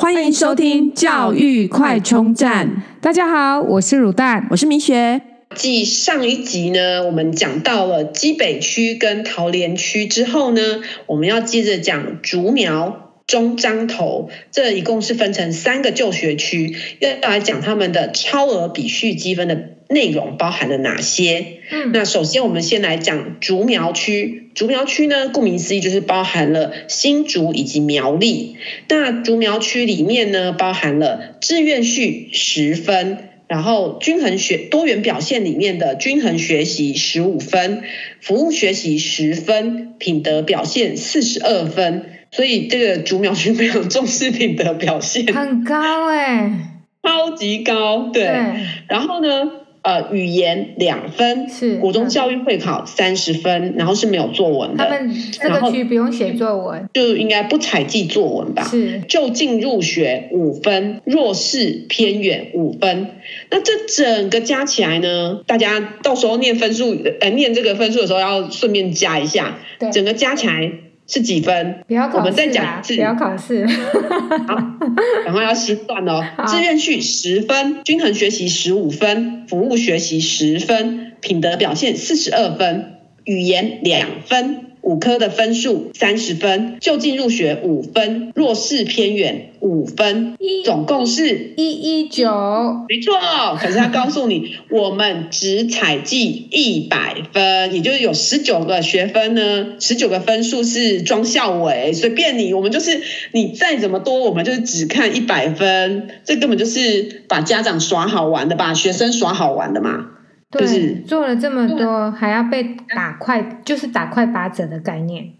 欢迎收听教育快充站。大家好，我是乳蛋，我是明学。继上一集呢，我们讲到了基北区跟桃园区之后呢，我们要接着讲竹苗、中彰投，这一共是分成三个就学区，要来讲他们的超额比序积分的内容包含了哪些？嗯，那首先我们先来讲竹苗区。竹苗区呢，顾名思义就是包含了新竹以及苗栗。那竹苗区里面呢，包含了志愿序十分，然后均衡学多元表现里面的均衡学习十五分，服务学习十分，品德表现四十二分。所以这个竹苗区非常重视品德表现，很高哎、欸，超级高。对，对然后呢？呃，语言两分，是国中教育会考三十分，然后是没有作文的。他们这个区不用写作文，就应该不采计作文吧？是就近入学五分，弱势偏远五分。那这整个加起来呢？大家到时候念分数，呃，念这个分数的时候要顺便加一下，对整个加起来。是几分？不要考试，我们再讲一次。不要考试。好，然后要心算哦。志愿序十分，均衡学习十五分，服务学习十分，品德表现四十二分，语言两分。五科的分数三十分，就近入学五分，弱势偏远五分，总共是一一九，没错。可是他告诉你，我们只采计一百分，也就是有十九个学分呢，十九个分数是装校委，随便你，我们就是你再怎么多，我们就是只看一百分，这根本就是把家长耍好玩的，把学生耍好玩的嘛。对，就是做了这么多，还要被打快，就是打快八折的概念。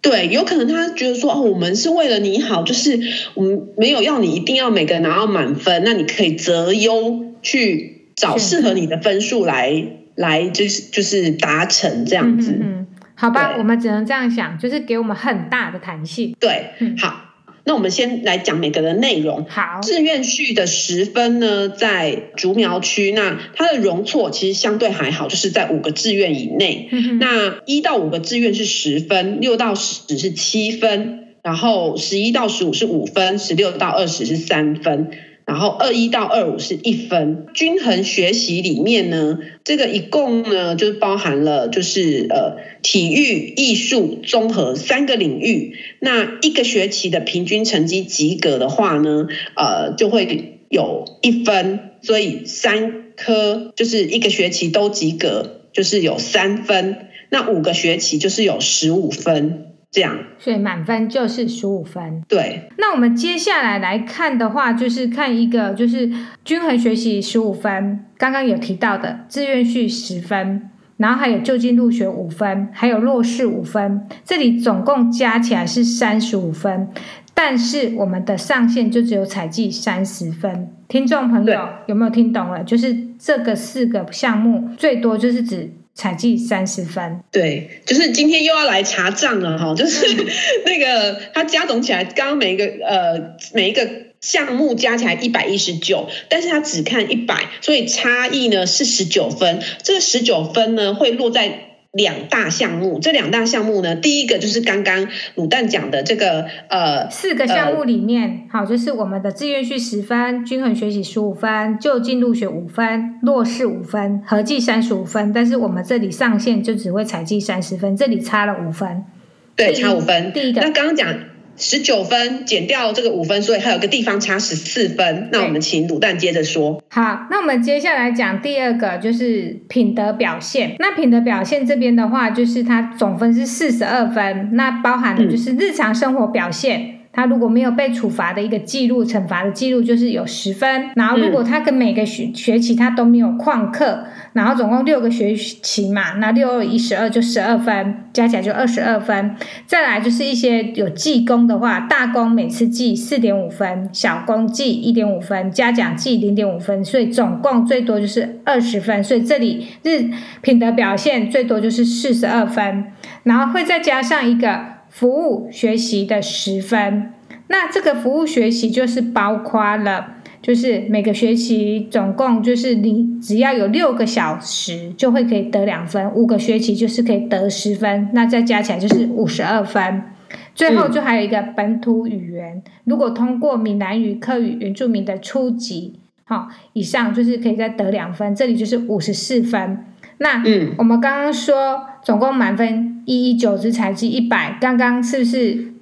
对，有可能他觉得说，哦，我们是为了你好，就是我们没有要你一定要每个人拿到满分，那你可以择优去找适合你的分数来来，就是就是达成这样子。嗯，嗯，好吧，我们只能这样想，就是给我们很大的弹性。对，嗯，好。那我们先来讲每个的内容。好，志愿序的十分呢，在竹苗区，那它的容错其实相对还好，就是在五个志愿以内。嗯、那一到五个志愿是十分，六到十是七分，然后十一到十五是五分，十六到二十是三分。然后二一到二五是一分，均衡学习里面呢，这个一共呢就包含了就是呃体育、艺术、综合三个领域。那一个学期的平均成绩及格的话呢，呃就会有一分，所以三科就是一个学期都及格，就是有三分。那五个学期就是有十五分。这样，所以满分就是十五分。对，那我们接下来来看的话，就是看一个，就是均衡学习十五分，刚刚有提到的志愿序十分，然后还有就近入学五分，还有弱势五分，这里总共加起来是三十五分，但是我们的上限就只有采计三十分。听众朋友有没有听懂了？就是这个四个项目最多就是指。采计三十分，对，就是今天又要来查账了哈，就是 那个他加总起来，刚刚每一个呃每一个项目加起来一百一十九，但是他只看一百，所以差异呢是十九分，这个十九分呢会落在。两大项目，这两大项目呢，第一个就是刚刚卤蛋讲的这个呃，四个项目里面，呃、好，就是我们的志愿序十分，均衡学习十五分，就近入学五分，弱势五分，合计三十五分。但是我们这里上限就只会采计三十分，这里差了五分，对，差五分。第一个，那刚刚讲。十九分减掉这个五分，所以还有个地方差十四分。那我们请卤蛋接着说。好，那我们接下来讲第二个，就是品德表现。那品德表现这边的话，就是它总分是四十二分，那包含的就是日常生活表现。嗯他如果没有被处罚的一个记录，惩罚的记录就是有十分。然后如果他跟每个学学期他都没有旷课，然后总共六个学期嘛，那六二一十二就十二分，加起来就二十二分。再来就是一些有记功的话，大功每次记四点五分，小功记一点五分，嘉奖记零点五分，所以总共最多就是二十分。所以这里日品德表现最多就是四十二分，然后会再加上一个。服务学习的十分，那这个服务学习就是包括了，就是每个学期总共就是你只要有六个小时就会可以得两分，五个学期就是可以得十分，那再加起来就是五十二分。最后就还有一个本土语言，嗯、如果通过闽南语、客语、原住民的初级，好，以上就是可以再得两分，这里就是五十四分。那嗯，我们刚刚说总共满分一一九只采集一百，刚刚是不是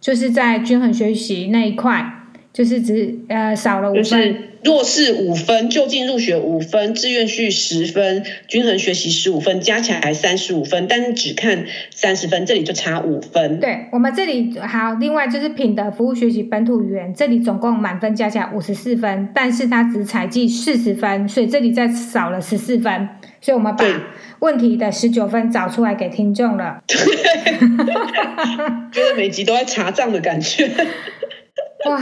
就是在均衡学习那一块，就是只呃少了五分？就是弱势五分，就近入学五分，志愿序十分，均衡学习十五分，加起来三十五分，但是只看三十分，这里就差五分。对，我们这里好，另外就是品德服务学习本土语言，这里总共满分加起来五十四分，但是它只采计四十分，所以这里再少了十四分，所以我们把问题的十九分找出来给听众了。对，觉 得每集都在查账的感觉。哇。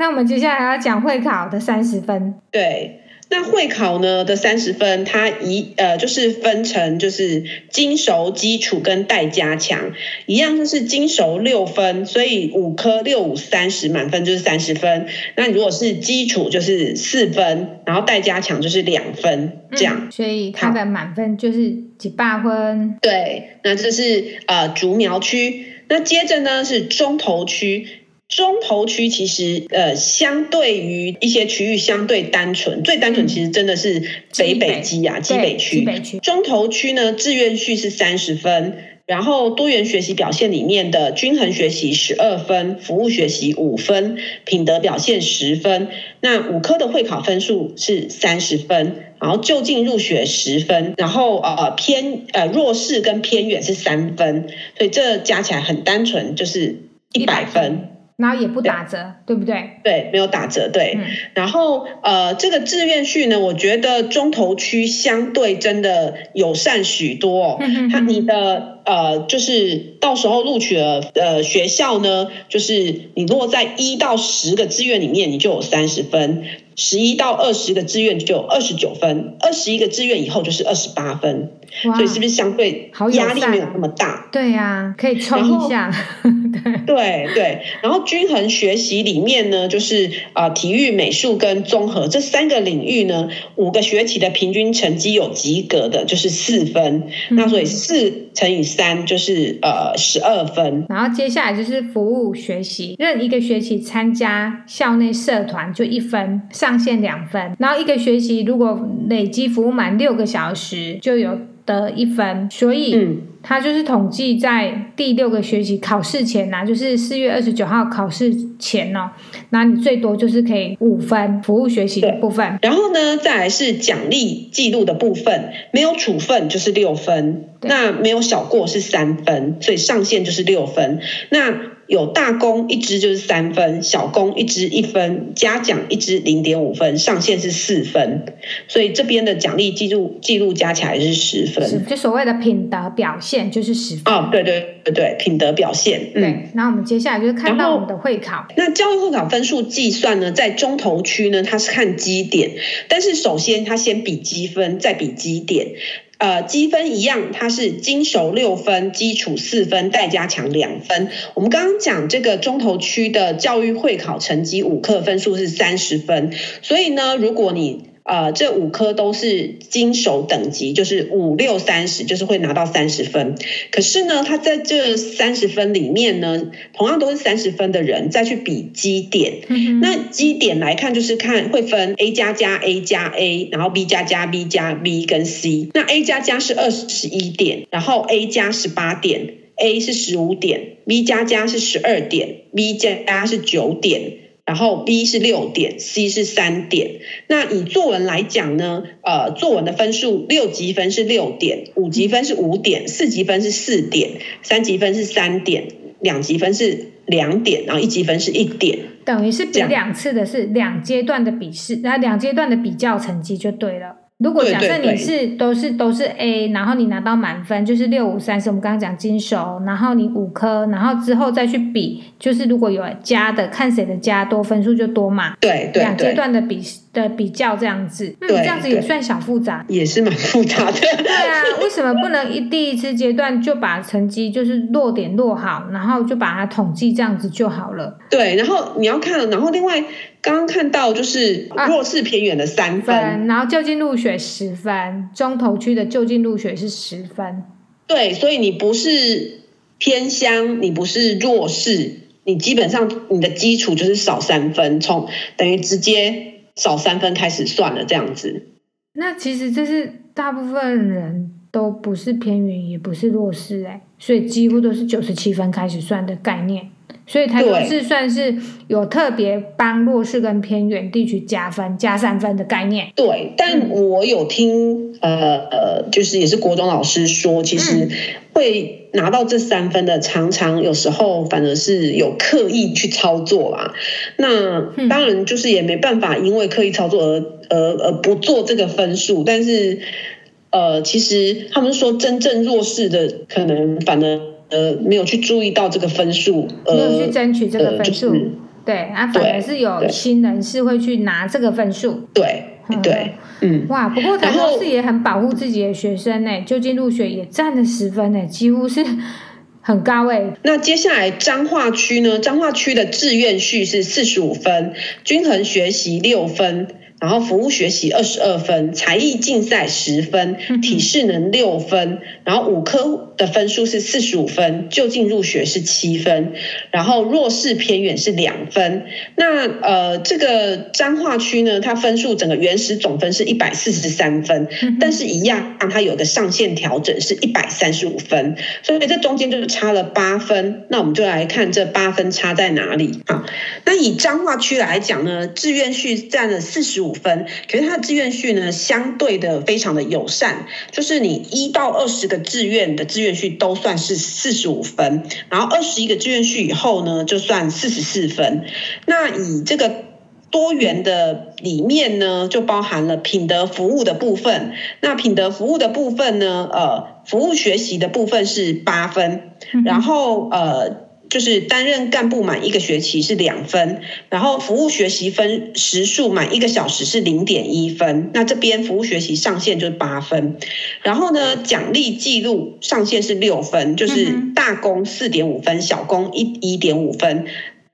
那我们接下来要讲会考的三十分。对，那会考呢的三十分，它一呃就是分成就是精熟、基础跟待加强，一样就是精熟六分，所以五科六五三十满分就是三十分。那如果是基础就是四分，然后待加强就是两分，这样。嗯，所以它的满分就是几百分。对，那这是呃竹苗区，那接着呢是中投区。中投区其实呃，相对于一些区域相对单纯，最单纯其实真的是北北基啊，基北区。中投区呢，志愿序是三十分，然后多元学习表现里面的均衡学习十二分，服务学习五分，品德表现十分。那五科的会考分数是三十分，然后就近入学十分，然后呃偏呃弱势跟偏远是三分，所以这加起来很单纯，就是一百分。然后也不打折，对，对不对？对，没有打折，对。嗯、然后呃，这个志愿序呢，我觉得中投区相对真的友善许多哦。它你的呃，就是到时候录取了呃学校呢，就是你落在一到十个志愿里面，你就有三十分；十一到二十个志愿就有二十九分；二十一个志愿以后就是二十八分。哇所以是不是相对压力没有那么大？对呀、啊，可以冲一下。对对对，然后均衡学习里面呢，就是啊、呃，体育、美术跟综合这三个领域呢，五个学期的平均成绩有及格的，就是四分。嗯、那所以四乘以三就是呃十二分。然后接下来就是服务学习，任一个学期参加校内社团就一分，上限两分。然后一个学期如果累积服务满六个小时，就有。得一分，所以他就是统计在第六个学期考试前呐、啊，就是四月二十九号考试前哦，那你最多就是可以五分服务学习的部分。然后呢，再来是奖励记录的部分，没有处分就是六分，对那没有小过是三分，所以上限就是六分。那有大功一支就是三分，小功一支一分，嘉奖一支零点五分，上限是四分，所以这边的奖励记录记录加起来是十分，就所谓的品德表现就是十分。哦，对对对对，品德表现。对，嗯、那我们接下来就是看到我们的会考。那教育会考分数计算呢，在中投区呢，它是看基点，但是首先它先比积分，再比基点。呃，积分一样，它是精熟六分，基础四分，待加强两分。我们刚刚讲这个中投区的教育会考成绩五科分数是三十分，所以呢，如果你呃，这五科都是金手等级，就是五六三十，就是会拿到三十分。可是呢，他在这三十分里面呢，同样都是三十分的人，再去比基点。嗯、那基点来看，就是看会分 A 加加 A 加 A，然后 B 加加 B 加 B 跟 C。那 A 加加是二十一点，然后 A 加十八点，A 是十五点，B 加加是十二点，B 加加是九点。然后 B 是六点，C 是三点。那以作文来讲呢，呃，作文的分数六级分是六点，五级分是五点，四级分是四点，三级分是三点，两级分是两点，然后一级分是一点。等于是比两次的是两阶段的笔试，然后两阶段的比较成绩就对了。如果假设你是都是都是 A，然后你拿到满分，就是六五三十，我们刚刚讲金手，然后你五科，然后之后再去比，就是如果有加的，看谁的加多，分数就多嘛。对对对。两阶段的比的比较这样子，嗯，这样子也算小复杂，也是蛮复杂的。对啊，为什么不能一第一次阶段就把成绩就是落点落好，然后就把它统计这样子就好了？对，然后你要看，然后另外。刚刚看到就是弱势偏远的三分，啊、分，然后就近入学十分，中投区的就近入学是十分。对，所以你不是偏乡，你不是弱势，你基本上你的基础就是少三分，从等于直接少三分开始算了这样子。那其实这是大部分人都不是偏远，也不是弱势哎，所以几乎都是九十七分开始算的概念。所以台中市算是有特别帮弱势跟偏远地区加分加三分的概念。对，但我有听、嗯、呃呃，就是也是国中老师说，其实会拿到这三分的，常常有时候反而是有刻意去操作啦。那当然就是也没办法，因为刻意操作而而而不做这个分数。但是呃，其实他们说真正弱势的，可能反而。呃，没有去注意到这个分数，没有去争取这个分数，呃就是、对，啊，反而是有新人是会去拿这个分数，对，对，嗯，哇，不过台中市也很保护自己的学生呢，就近入学也占了十分呢，几乎是很高诶。那接下来彰化区呢？彰化区的志愿序是四十五分，均衡学习六分。然后服务学习二十二分，才艺竞赛十分，体适能六分，然后五科的分数是四十五分，就近入学是七分，然后弱势偏远是两分。那呃，这个彰化区呢，它分数整个原始总分是一百四十三分，但是一样让它有个上限调整是一百三十五分，所以这中间就是差了八分。那我们就来看这八分差在哪里啊？那以彰化区来讲呢，志愿序占了四十五。五分，可是它的志愿序呢，相对的非常的友善，就是你一到二十个志愿的志愿序都算是四十五分，然后二十一个志愿序以后呢，就算四十四分。那以这个多元的里面呢，就包含了品德服务的部分。那品德服务的部分呢，呃，服务学习的部分是八分，然后呃。就是担任干部满一个学期是两分，然后服务学习分时数满一个小时是零点一分。那这边服务学习上限就是八分，然后呢，奖励记录上限是六分，就是大功四点五分，小功一一点五分。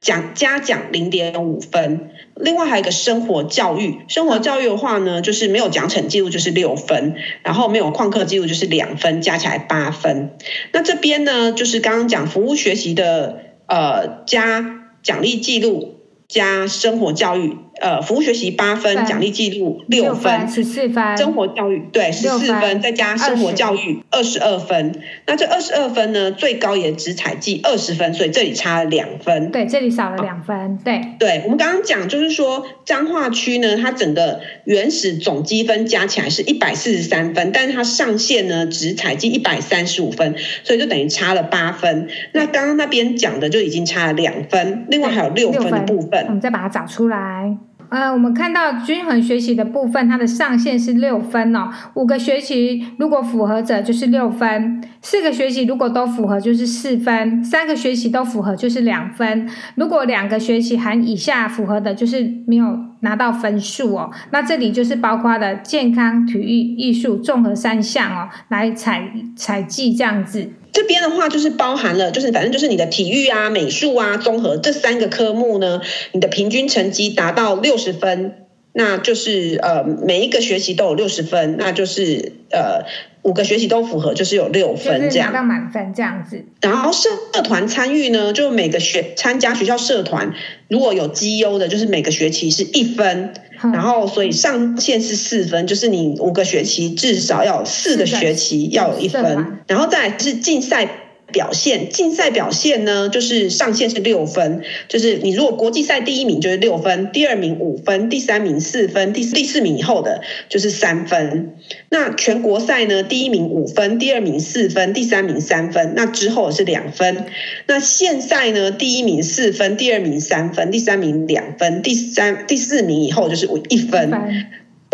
奖加奖零点五分，另外还有一个生活教育，生活教育的话呢，就是没有奖惩记录就是六分，然后没有旷课记录就是两分，加起来八分。那这边呢，就是刚刚讲服务学习的，呃，加奖励记录加生活教育。呃，服务学习八分，奖励记录六分，十四分，生活教育对十四分，再加生活教育二十二分。那这二十二分呢，最高也只采计二十分，所以这里差了两分。对，这里少了两分。对，对我们刚刚讲就是说，彰化区呢，它整个原始总积分加起来是一百四十三分，但是它上限呢只采计一百三十五分，所以就等于差了八分。那刚刚那边讲的就已经差了两分，另外还有六分的部分，我们再把它找出来。呃，我们看到均衡学习的部分，它的上限是六分哦。五个学期如果符合者就是六分，四个学期如果都符合就是四分，三个学期都符合就是两分。如果两个学期含以下符合的，就是没有拿到分数哦。那这里就是包括的健康、体育、艺术综合三项哦，来采采集这样子。这边的话就是包含了，就是反正就是你的体育啊、美术啊、综合这三个科目呢，你的平均成绩达到六十分，那就是呃每一个学期都有六十分，那就是呃五个学期都符合，就是有六分这样，到满分这样子。然后社社团参与呢，就每个学参加学校社团，如果有绩优的，就是每个学期是一分。然后，所以上限是四分，就是你五个学期至少要有四个学期要有一分，然后再来是竞赛。表现竞赛表现呢，就是上限是六分，就是你如果国际赛第一名就是六分，第二名五分，第三名四分，第第四名以后的就是三分。那全国赛呢，第一名五分，第二名四分，第三名三分，那之后是两分。那县赛呢，第一名四分，第二名三分，第三名两分，第三第四名以后就是一分。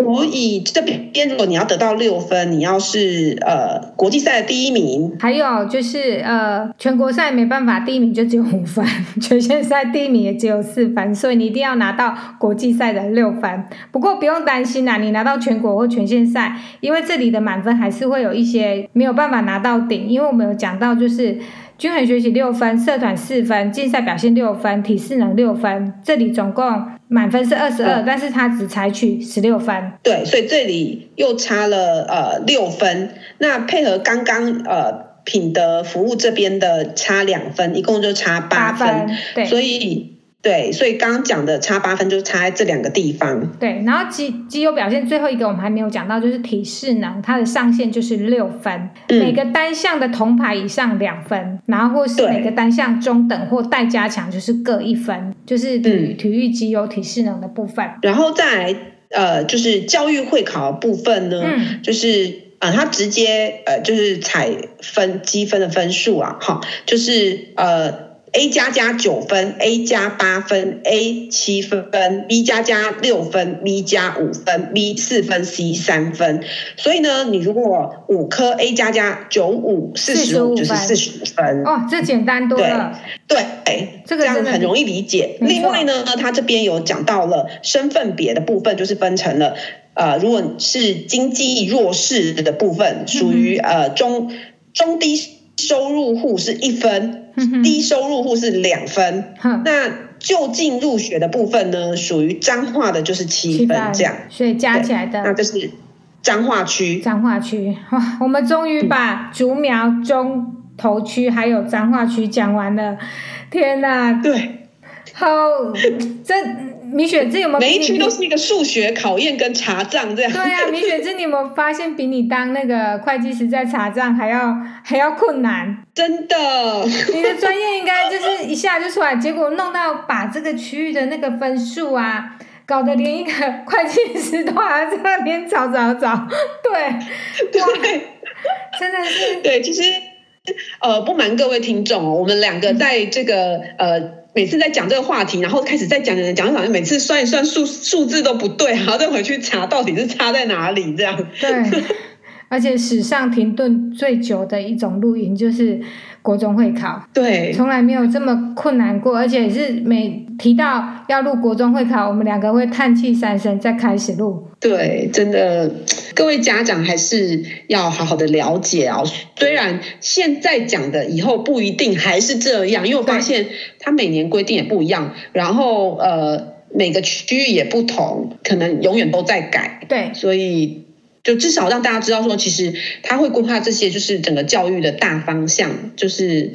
所以这边，如果你要得到六分，你要是呃国际赛的第一名，还有就是呃全国赛没办法，第一名就只有五分，全县赛第一名也只有四分，所以你一定要拿到国际赛的六分。不过不用担心啦，你拿到全国或全县赛，因为这里的满分还是会有一些没有办法拿到顶，因为我们有讲到就是。均衡学习六分，社团四分，竞赛表现六分，体适能六分。这里总共满分是二十二，但是他只采取十六分。对，所以这里又差了呃六分。那配合刚刚呃品德服务这边的差两分，一共就差八分。对，所以。对，所以刚刚讲的差八分，就是差在这两个地方。对，然后肌肌优表现最后一个我们还没有讲到，就是体适能，它的上限就是六分，嗯、每个单项的铜牌以上两分，然后或是每个单项中等或待加强就是各一分，就是体、嗯、体育肌优体适能的部分。然后再来呃，就是教育会考的部分呢，嗯、就是呃，它直接呃，就是采分积分的分数啊，哈，就是呃。A 加加九分，A 加八分，A 七分，B 加加六分，B 加五分，B 四分，C 三分。所以呢，你如果五科 A 加加九五四十五就是四十五分。哦，这简单多了。对，对，这个这样很容易理解。另外呢，他这边有讲到了身份别的部分，就是分成了呃，如果是经济弱势的部分，属于呃中中低收入户是一分。低收入户是两分，嗯、那就近入学的部分呢，属于彰化的就是七分，这样，所以加起来的，那就是彰化区。彰化区，哇，我们终于把竹苗中头区还有彰化区讲完了，天哪！对，好，这。米雪这有没有？每一区都是一个数学考验跟查账这样。对啊，米雪这你有没有发现比你当那个会计师在查账还要还要困难？真的。你的专业应该就是一下就出来，结果弄到把这个区域的那个分数啊，搞得连一个会计师都还要在那边找找找。对，对，真的是。对，其实呃，不瞒各位听众哦，我们两个在这个、嗯、呃。每次在讲这个话题，然后开始在讲讲讲讲，每次算一算数数字都不对，然后再回去查到底是差在哪里这样。对，而且史上停顿最久的一种录音就是国中会考，对，从来没有这么困难过，而且是每提到要录国中会考，我们两个会叹气三声再开始录。对，真的。各位家长还是要好好的了解哦。虽然现在讲的以后不一定还是这样，因为我发现它每年规定也不一样，然后呃每个区域也不同，可能永远都在改。对，所以。就至少让大家知道说，其实他会规划这些，就是整个教育的大方向，就是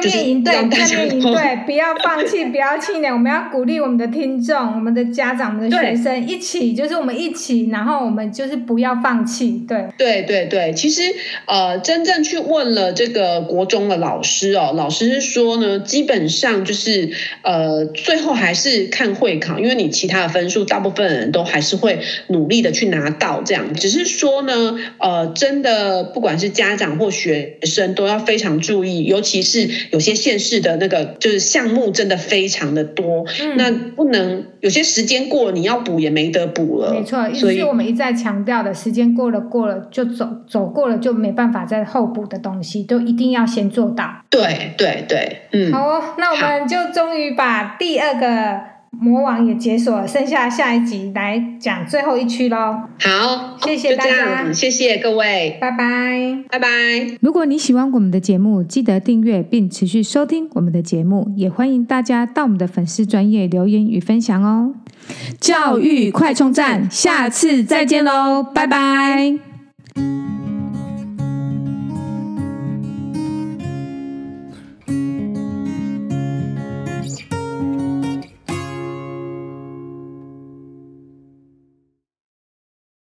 正面应对，正面应对，不要放弃，不要气馁，我们要鼓励我们的听众、我们的家长、我们的学生一起，就是我们一起，然后我们就是不要放弃，对，对对对。其实呃，真正去问了这个国中的老师哦，老师是说呢，基本上就是呃，最后还是看会考，因为你其他的分数，大部分人都还是会努力的去拿到，这样只是。是说呢，呃，真的，不管是家长或学生，都要非常注意，尤其是有些县市的那个，就是项目真的非常的多，嗯、那不能有些时间过了，你要补也没得补了。没错，所以我们一再强调的，时间过了过了就走，走过了就没办法再后补的东西，都一定要先做到。对对对，嗯。好哦，那我们就终于把第二个。魔王也解锁了，剩下下一集来讲最后一区喽。好，谢谢大家，谢谢各位，拜拜，拜拜。如果你喜欢我们的节目，记得订阅并持续收听我们的节目，也欢迎大家到我们的粉丝专业留言与分享哦。教育快充站，下次再见喽，拜拜。